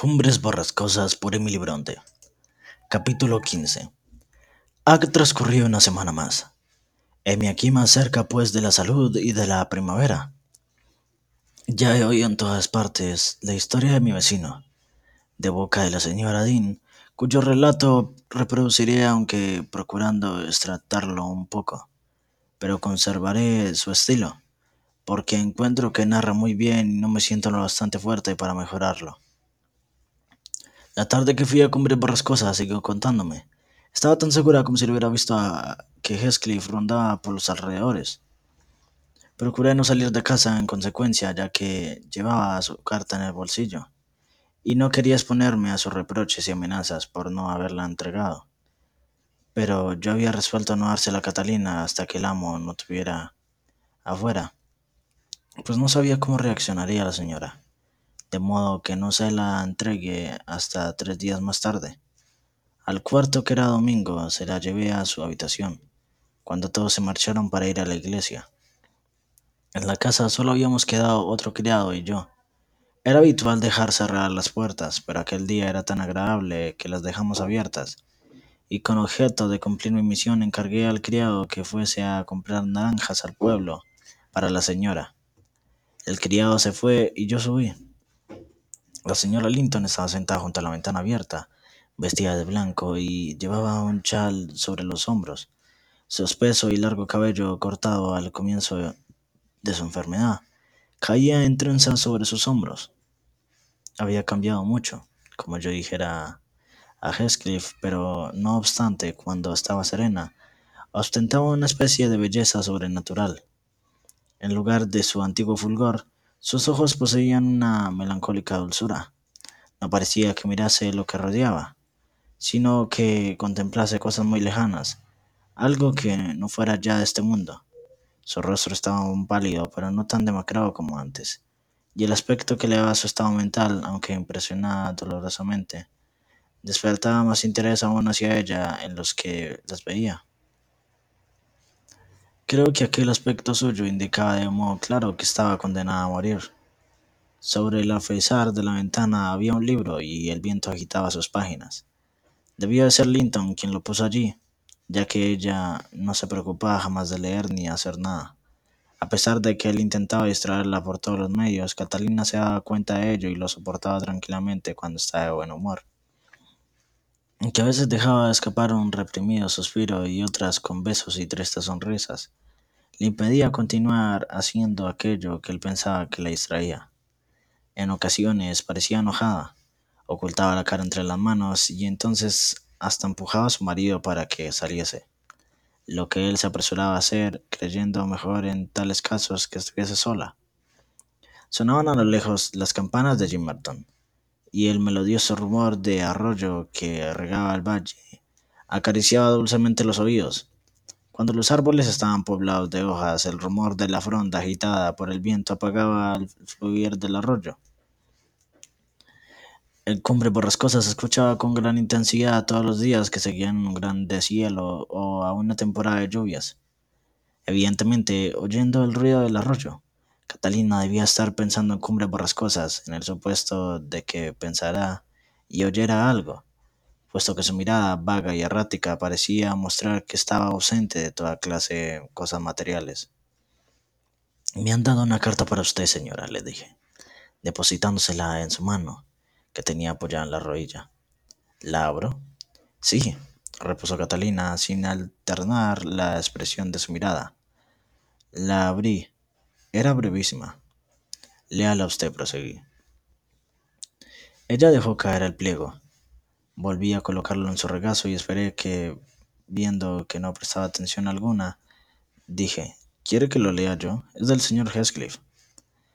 Cumbres borrascosas por Emily Bronte. Capítulo 15. Ha transcurrido una semana más. Heme aquí más cerca pues de la salud y de la primavera. Ya he oído en todas partes la historia de mi vecino, de boca de la señora Dean, cuyo relato reproduciré aunque procurando extractarlo un poco, pero conservaré su estilo, porque encuentro que narra muy bien y no me siento lo bastante fuerte para mejorarlo. La tarde que fui a Cumbre Borrascosa siguió contándome. Estaba tan segura como si hubiera visto a que Heathcliff rondaba por los alrededores. Procuré no salir de casa en consecuencia, ya que llevaba su carta en el bolsillo, y no quería exponerme a sus reproches y amenazas por no haberla entregado. Pero yo había resuelto no dársela a Catalina hasta que el amo no tuviera afuera, pues no sabía cómo reaccionaría la señora de modo que no se la entregue hasta tres días más tarde. Al cuarto, que era domingo, se la llevé a su habitación, cuando todos se marcharon para ir a la iglesia. En la casa solo habíamos quedado otro criado y yo. Era habitual dejar cerrar las puertas, pero aquel día era tan agradable que las dejamos abiertas, y con objeto de cumplir mi misión encargué al criado que fuese a comprar naranjas al pueblo para la señora. El criado se fue y yo subí. La señora Linton estaba sentada junto a la ventana abierta, vestida de blanco y llevaba un chal sobre los hombros. Su espeso y largo cabello cortado al comienzo de su enfermedad caía en trenzas sobre sus hombros. Había cambiado mucho, como yo dijera a Heathcliff, pero no obstante, cuando estaba serena, ostentaba una especie de belleza sobrenatural. En lugar de su antiguo fulgor, sus ojos poseían una melancólica dulzura. No parecía que mirase lo que rodeaba, sino que contemplase cosas muy lejanas, algo que no fuera ya de este mundo. Su rostro estaba aún pálido, pero no tan demacrado como antes, y el aspecto que le daba su estado mental, aunque impresionaba dolorosamente, despertaba más interés aún hacia ella en los que las veía. Creo que aquel aspecto suyo indicaba de modo claro que estaba condenada a morir. Sobre el alféizar de la ventana había un libro y el viento agitaba sus páginas. Debía de ser Linton quien lo puso allí, ya que ella no se preocupaba jamás de leer ni hacer nada. A pesar de que él intentaba distraerla por todos los medios, Catalina se daba cuenta de ello y lo soportaba tranquilamente cuando estaba de buen humor. Aunque a veces dejaba escapar un reprimido suspiro y otras con besos y tristes sonrisas, le impedía continuar haciendo aquello que él pensaba que la distraía. En ocasiones parecía enojada, ocultaba la cara entre las manos y entonces hasta empujaba a su marido para que saliese, lo que él se apresuraba a hacer, creyendo mejor en tales casos que estuviese sola. Sonaban a lo lejos las campanas de Gimmerton, y el melodioso rumor de arroyo que regaba el valle acariciaba dulcemente los oídos. Cuando los árboles estaban poblados de hojas, el rumor de la fronda agitada por el viento apagaba el fluir del arroyo. El cumbre borrascosa se escuchaba con gran intensidad todos los días que seguían un gran deshielo o a una temporada de lluvias. Evidentemente, oyendo el ruido del arroyo, Catalina debía estar pensando en cumbres borrascosas, en el supuesto de que pensara y oyera algo puesto que su mirada vaga y errática parecía mostrar que estaba ausente de toda clase de cosas materiales. Me han dado una carta para usted, señora, le dije, depositándosela en su mano, que tenía apoyada en la rodilla. ¿La abro? Sí, repuso Catalina, sin alternar la expresión de su mirada. La abrí. Era brevísima. Léala usted, proseguí. Ella dejó caer el pliego Volví a colocarlo en su regazo y esperé que, viendo que no prestaba atención alguna, dije, ¿quiere que lo lea yo? Es del señor Heathcliff.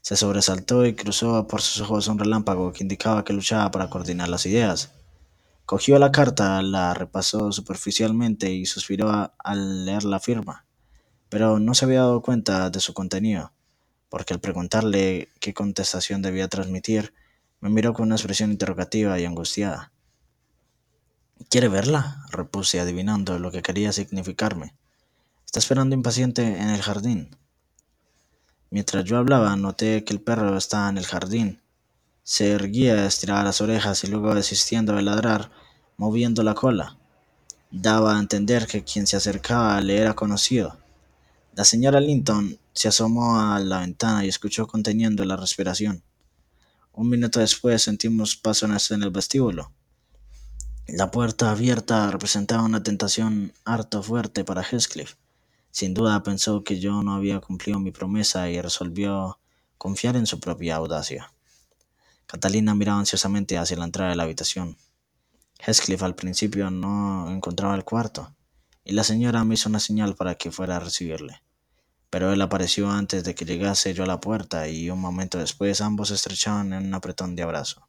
Se sobresaltó y cruzó por sus ojos un relámpago que indicaba que luchaba para coordinar las ideas. Cogió la carta, la repasó superficialmente y suspiró al leer la firma, pero no se había dado cuenta de su contenido, porque al preguntarle qué contestación debía transmitir, me miró con una expresión interrogativa y angustiada. ¿Quiere verla? repuse, adivinando lo que quería significarme. Está esperando impaciente en el jardín. Mientras yo hablaba, noté que el perro estaba en el jardín. Se erguía, estiraba las orejas y luego desistiendo de ladrar, moviendo la cola. Daba a entender que quien se acercaba le era conocido. La señora Linton se asomó a la ventana y escuchó conteniendo la respiración. Un minuto después sentimos pasos en el vestíbulo. La puerta abierta representaba una tentación harto fuerte para Heathcliff. Sin duda pensó que yo no había cumplido mi promesa y resolvió confiar en su propia audacia. Catalina miraba ansiosamente hacia la entrada de la habitación. Heathcliff al principio no encontraba el cuarto, y la señora me hizo una señal para que fuera a recibirle. Pero él apareció antes de que llegase yo a la puerta y un momento después ambos se estrechaban en un apretón de abrazo.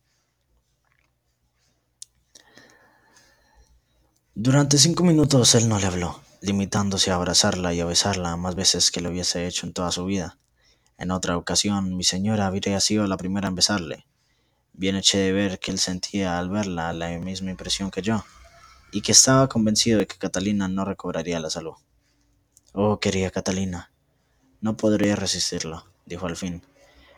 Durante cinco minutos él no le habló, limitándose a abrazarla y a besarla más veces que lo hubiese hecho en toda su vida. En otra ocasión, mi señora habría sido la primera en besarle. Bien eché de ver que él sentía al verla la misma impresión que yo, y que estaba convencido de que Catalina no recobraría la salud. Oh, querida Catalina, no podría resistirlo, dijo al fin,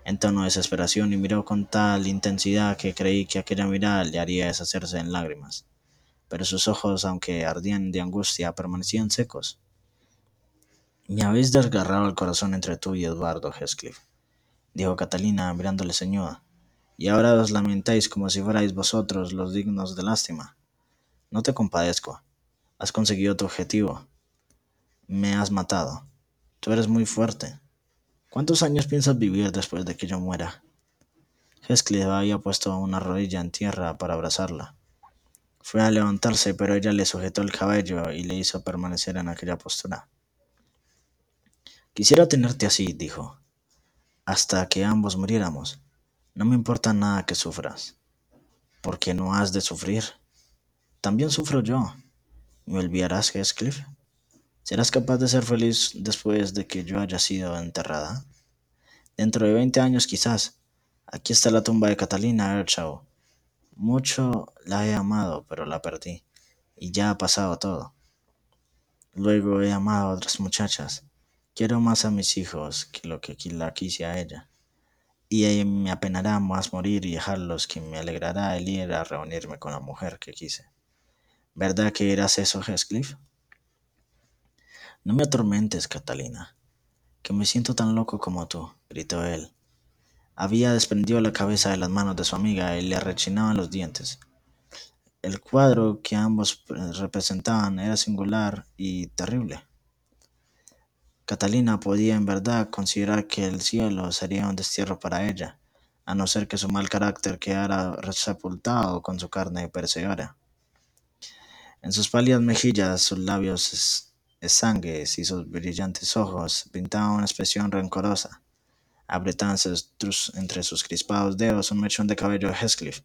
en tono de desesperación, y miró con tal intensidad que creí que aquella mirada le haría deshacerse en lágrimas pero sus ojos, aunque ardían de angustia, permanecían secos. Me habéis desgarrado el corazón entre tú y Eduardo Heathcliff, dijo Catalina mirándole ceñuda, y ahora os lamentáis como si fuerais vosotros los dignos de lástima. No te compadezco. Has conseguido tu objetivo. Me has matado. Tú eres muy fuerte. ¿Cuántos años piensas vivir después de que yo muera? Heathcliff había puesto una rodilla en tierra para abrazarla. Fue a levantarse, pero ella le sujetó el cabello y le hizo permanecer en aquella postura. Quisiera tenerte así, dijo, hasta que ambos muriéramos. No me importa nada que sufras, porque no has de sufrir. También sufro yo. ¿Me olvidarás, Heathcliff? ¿Serás capaz de ser feliz después de que yo haya sido enterrada? Dentro de veinte años quizás. Aquí está la tumba de Catalina Earnshaw mucho la he amado, pero la perdí, y ya ha pasado todo. Luego he amado a otras muchachas. Quiero más a mis hijos que lo que la quise a ella. Y me apenará más morir y dejarlos que me alegrará el ir a reunirme con la mujer que quise. ¿Verdad que eras eso, Heathcliff? No me atormentes, Catalina, que me siento tan loco como tú, gritó él, había desprendido la cabeza de las manos de su amiga y le rechinaban los dientes. El cuadro que ambos representaban era singular y terrible. Catalina podía en verdad considerar que el cielo sería un destierro para ella, a no ser que su mal carácter quedara sepultado con su carne perecedora. En sus pálidas mejillas, sus labios exangües y sus brillantes ojos pintaban una expresión rencorosa apretándose entre sus crispados dedos un mechón de cabello de Heathcliff,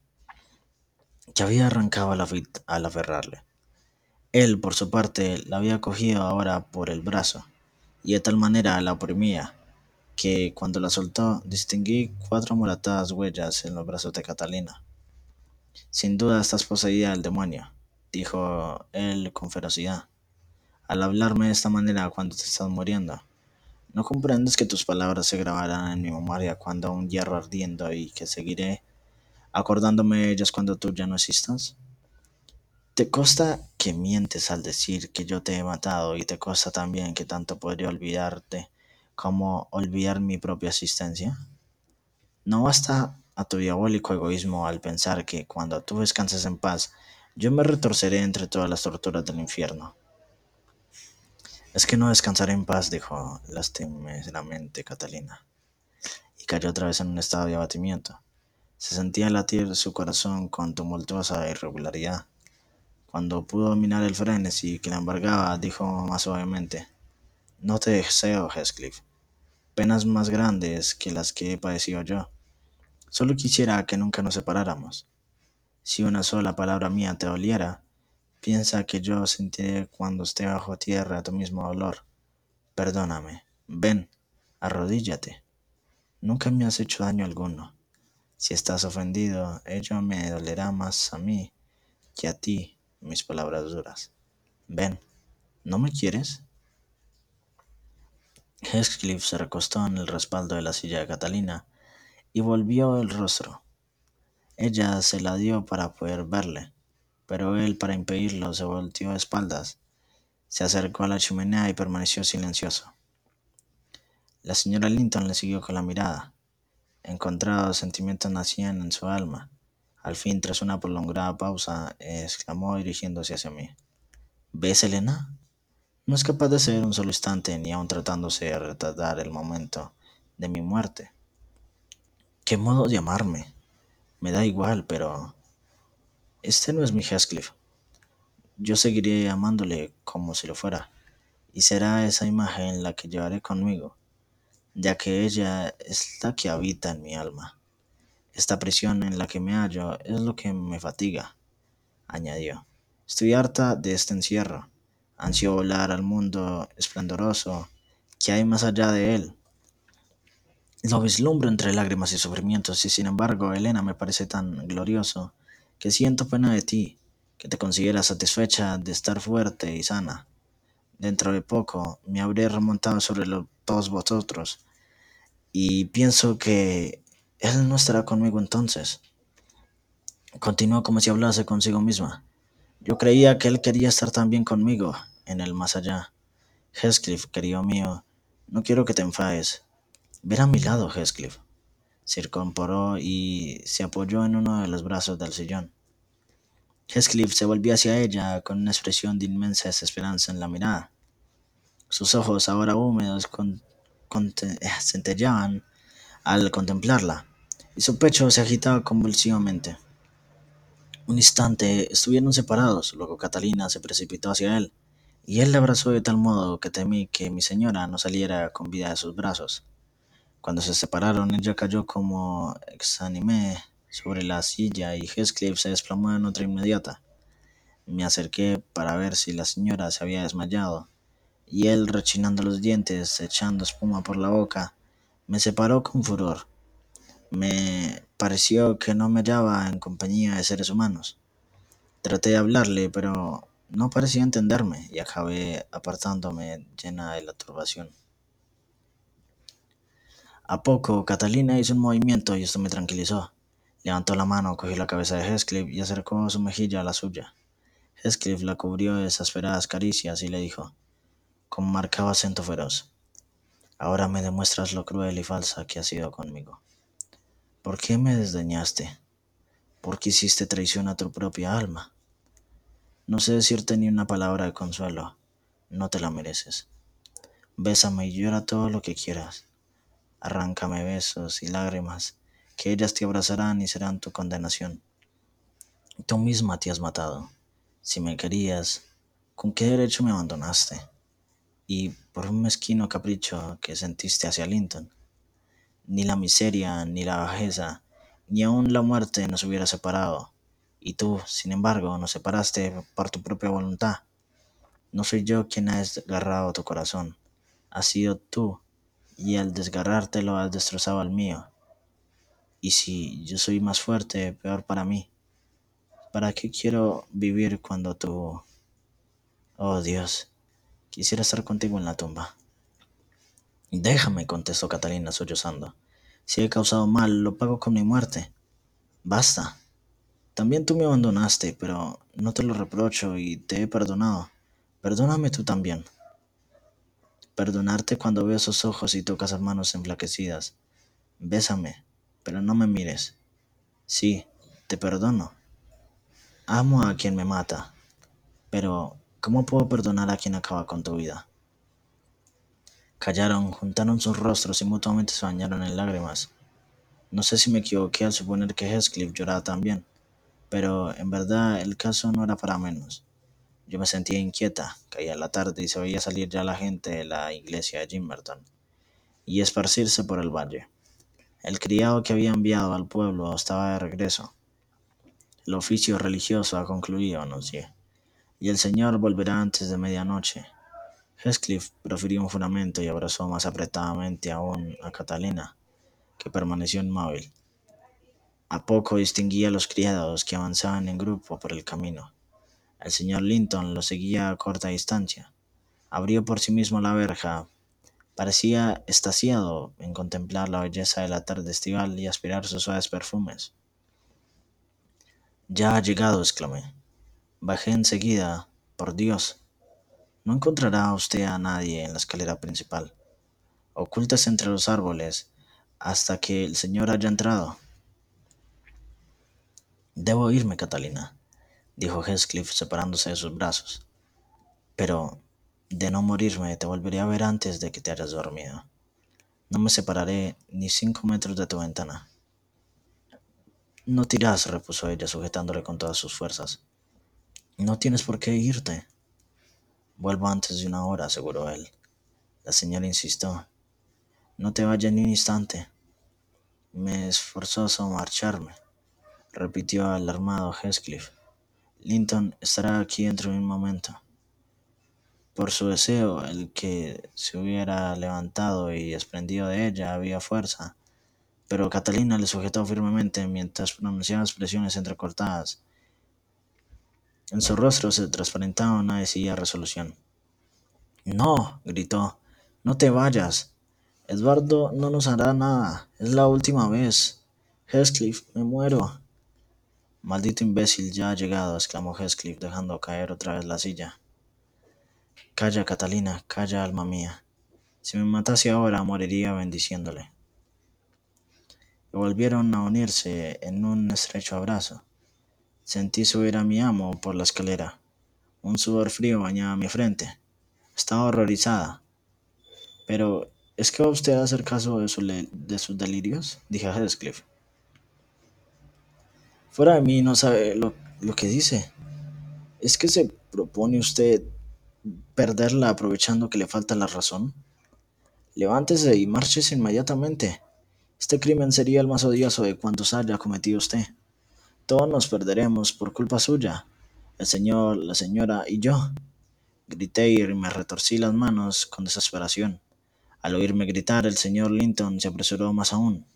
que había arrancado al aferrarle. Él, por su parte, la había cogido ahora por el brazo, y de tal manera la oprimía, que cuando la soltó distinguí cuatro moratadas huellas en los brazos de Catalina. Sin duda estás poseída del demonio, dijo él con ferocidad, al hablarme de esta manera cuando te estás muriendo. ¿No comprendes que tus palabras se grabarán en mi memoria cuando un hierro ardiendo y que seguiré acordándome de ellas cuando tú ya no existas? ¿Te consta que mientes al decir que yo te he matado y te consta también que tanto podría olvidarte como olvidar mi propia existencia? ¿No basta a tu diabólico egoísmo al pensar que cuando tú descanses en paz, yo me retorceré entre todas las torturas del infierno? Es que no descansaré en paz, dijo lastimosamente Catalina, y cayó otra vez en un estado de abatimiento. Se sentía latir su corazón con tumultuosa irregularidad. Cuando pudo dominar el frenesí que la embargaba, dijo más suavemente, No te deseo, Heathcliff, penas más grandes que las que he padecido yo. Solo quisiera que nunca nos separáramos. Si una sola palabra mía te doliera, Piensa que yo sentiré cuando esté bajo tierra tu mismo dolor. Perdóname. Ven, arrodíllate. Nunca me has hecho daño alguno. Si estás ofendido, ello me dolerá más a mí que a ti mis palabras duras. Ven, ¿no me quieres? Heathcliff se recostó en el respaldo de la silla de Catalina y volvió el rostro. Ella se la dio para poder verle, pero él, para impedirlo, se volteó de espaldas, se acercó a la chimenea y permaneció silencioso. La señora Linton le siguió con la mirada. Encontrados sentimientos nacían en su alma. Al fin, tras una prolongada pausa, exclamó dirigiéndose hacia mí. ¿Ves, Elena? No es capaz de ser un solo instante, ni aun tratándose de retardar el momento de mi muerte. ¿Qué modo de amarme? Me da igual, pero... Este no es mi Heathcliff. Yo seguiré amándole como si lo fuera, y será esa imagen la que llevaré conmigo, ya que ella es la que habita en mi alma. Esta prisión en la que me hallo es lo que me fatiga, añadió. Estoy harta de este encierro. Ansio volar al mundo esplendoroso que hay más allá de él. Lo vislumbro entre lágrimas y sufrimientos, y sin embargo, Elena me parece tan glorioso que siento pena de ti, que te consideras satisfecha de estar fuerte y sana. Dentro de poco me habré remontado sobre todos vosotros, y pienso que él no estará conmigo entonces. Continuó como si hablase consigo misma. Yo creía que él quería estar también conmigo, en el más allá. Heathcliff, querido mío, no quiero que te enfades. Ven a mi lado, Heathcliff. Se y se apoyó en uno de los brazos del sillón. Heathcliff se volvió hacia ella con una expresión de inmensa desesperanza en la mirada. Sus ojos, ahora húmedos, con- conte- eh, centelleaban al contemplarla, y su pecho se agitaba convulsivamente. Un instante estuvieron separados, luego Catalina se precipitó hacia él, y él la abrazó de tal modo que temí que mi señora no saliera con vida de sus brazos. Cuando se separaron, ella cayó como exánime sobre la silla y Heathcliff se desplomó en otra inmediata. Me acerqué para ver si la señora se había desmayado, y él, rechinando los dientes, echando espuma por la boca, me separó con furor. Me pareció que no me hallaba en compañía de seres humanos. Traté de hablarle, pero no parecía entenderme y acabé apartándome llena de la turbación. A poco, Catalina hizo un movimiento y esto me tranquilizó. Levantó la mano, cogió la cabeza de Heathcliff y acercó su mejilla a la suya. Heathcliff la cubrió de exasperadas caricias y le dijo, con marcado acento feroz, Ahora me demuestras lo cruel y falsa que has sido conmigo. ¿Por qué me desdeñaste? ¿Por qué hiciste traición a tu propia alma? No sé decirte ni una palabra de consuelo. No te la mereces. Bésame y llora todo lo que quieras. Arráncame besos y lágrimas, que ellas te abrazarán y serán tu condenación. Tú misma te has matado. Si me querías, ¿con qué derecho me abandonaste? Y por un mezquino capricho que sentiste hacia Linton. Ni la miseria, ni la bajeza, ni aun la muerte nos hubiera separado. Y tú, sin embargo, nos separaste por tu propia voluntad. No soy yo quien ha desgarrado tu corazón. Has sido tú, y al desgarrártelo has destrozado el mío. Y si yo soy más fuerte, peor para mí. ¿Para qué quiero vivir cuando tú... Oh Dios, quisiera estar contigo en la tumba. Déjame, contestó Catalina sollozando. Si he causado mal, lo pago con mi muerte. Basta. También tú me abandonaste, pero no te lo reprocho y te he perdonado. Perdóname tú también. Perdonarte cuando veo esos ojos y tocas las manos enflaquecidas. Bésame, pero no me mires. Sí, te perdono. Amo a quien me mata, pero ¿cómo puedo perdonar a quien acaba con tu vida? Callaron, juntaron sus rostros y mutuamente se bañaron en lágrimas. No sé si me equivoqué al suponer que Heathcliff lloraba también, pero en verdad el caso no era para menos. Yo me sentía inquieta, caía la tarde y se veía salir ya la gente de la iglesia de Gimmerton y esparcirse por el valle. El criado que había enviado al pueblo estaba de regreso. El oficio religioso ha concluido, anuncié, y el Señor volverá antes de medianoche. Heathcliff profirió un juramento y abrazó más apretadamente aún a Catalina, que permaneció inmóvil. A poco distinguía los criados que avanzaban en grupo por el camino. El señor Linton lo seguía a corta distancia. Abrió por sí mismo la verja. Parecía estasiado en contemplar la belleza de la tarde estival y aspirar sus suaves perfumes. Ya ha llegado, exclamé. Bajé enseguida. Por Dios. No encontrará usted a nadie en la escalera principal. Ocúltese entre los árboles hasta que el señor haya entrado. Debo irme, Catalina, dijo Heathcliff separándose de sus brazos. Pero, de no morirme, te volveré a ver antes de que te hayas dormido. No me separaré ni cinco metros de tu ventana. No tirás, repuso ella, sujetándole con todas sus fuerzas. No tienes por qué irte. Vuelvo antes de una hora, aseguró él. La señora insistió. No te vayas ni un instante. Me es forzoso marcharme, repitió alarmado Heathcliff. Linton estará aquí dentro de un momento. Por su deseo, el que se hubiera levantado y desprendido de ella había fuerza, pero Catalina le sujetó firmemente mientras pronunciaba expresiones entrecortadas. En su rostro se transparentaba una decidida resolución. No, gritó, no te vayas. Eduardo no nos hará nada. Es la última vez. Heathcliff, me muero. Maldito imbécil ya ha llegado, exclamó Heathcliff, dejando caer otra vez la silla. Calla, Catalina, calla, alma mía. Si me matase ahora, moriría bendiciéndole. Y volvieron a unirse en un estrecho abrazo. Sentí subir a mi amo por la escalera. Un sudor frío bañaba mi frente. Estaba horrorizada. Pero, ¿es que va usted a hacer caso de, su sus delirios? Dije a. Fuera de mí no sabe lo que dice. ¿Es que se propone usted perderla aprovechando que le falta la razón? Levántese y márchese inmediatamente. Este crimen sería el más odioso de cuantos haya cometido usted. Todos nos perderemos por culpa suya, el señor, la señora y yo. Grité y me retorcí las manos con desesperación. Al oírme gritar, el señor Linton se apresuró más aún.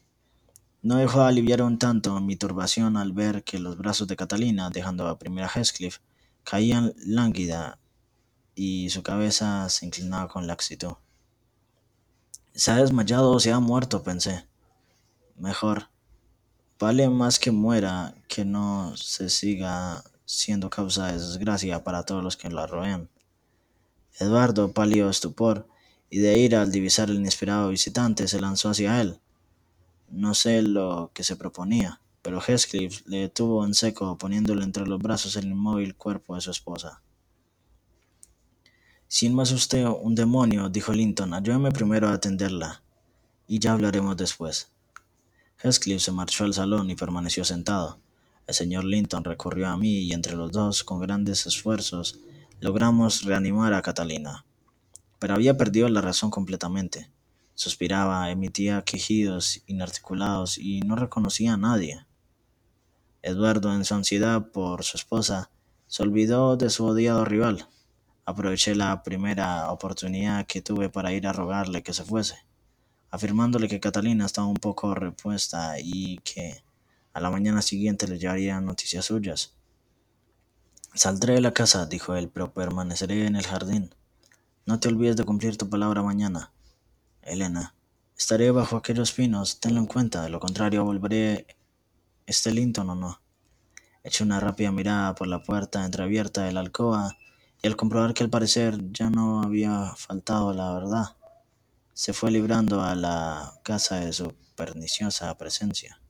No dejó de aliviar un tanto mi turbación al ver que los brazos de Catalina, dejando a primera Heathcliff, caían lánguida y su cabeza se inclinaba con laxitud. Se ha desmayado o se ha muerto, pensé. Mejor. Vale más que muera que no se siga siendo causa de desgracia para todos los que lo rodean. Eduardo, pálido de estupor y de ira al divisar el inesperado visitante, se lanzó hacia él. No sé lo que se proponía, pero Heathcliff le detuvo en seco, poniéndole entre los brazos el inmóvil cuerpo de su esposa. Sin más usted un demonio, dijo Linton, ayúdeme primero a atenderla, y ya hablaremos después. Heathcliff se marchó al salón y permaneció sentado. El señor Linton recurrió a mí y entre los dos, con grandes esfuerzos, logramos reanimar a Catalina. Pero había perdido la razón completamente. Suspiraba, emitía quejidos inarticulados y no reconocía a nadie. Eduardo, en su ansiedad por su esposa, se olvidó de su odiado rival. Aproveché la primera oportunidad que tuve para ir a rogarle que se fuese, afirmándole que Catalina estaba un poco repuesta y que a la mañana siguiente le llevaría noticias suyas. Saldré de la casa, dijo él, pero permaneceré en el jardín. No te olvides de cumplir tu palabra mañana. Elena, estaré bajo aquellos pinos, tenlo en cuenta, de lo contrario volveré este Linton o no. Eché una rápida mirada por la puerta entreabierta de la alcoba y al comprobar que al parecer ya no había faltado la verdad, se fue librando a la casa de su perniciosa presencia.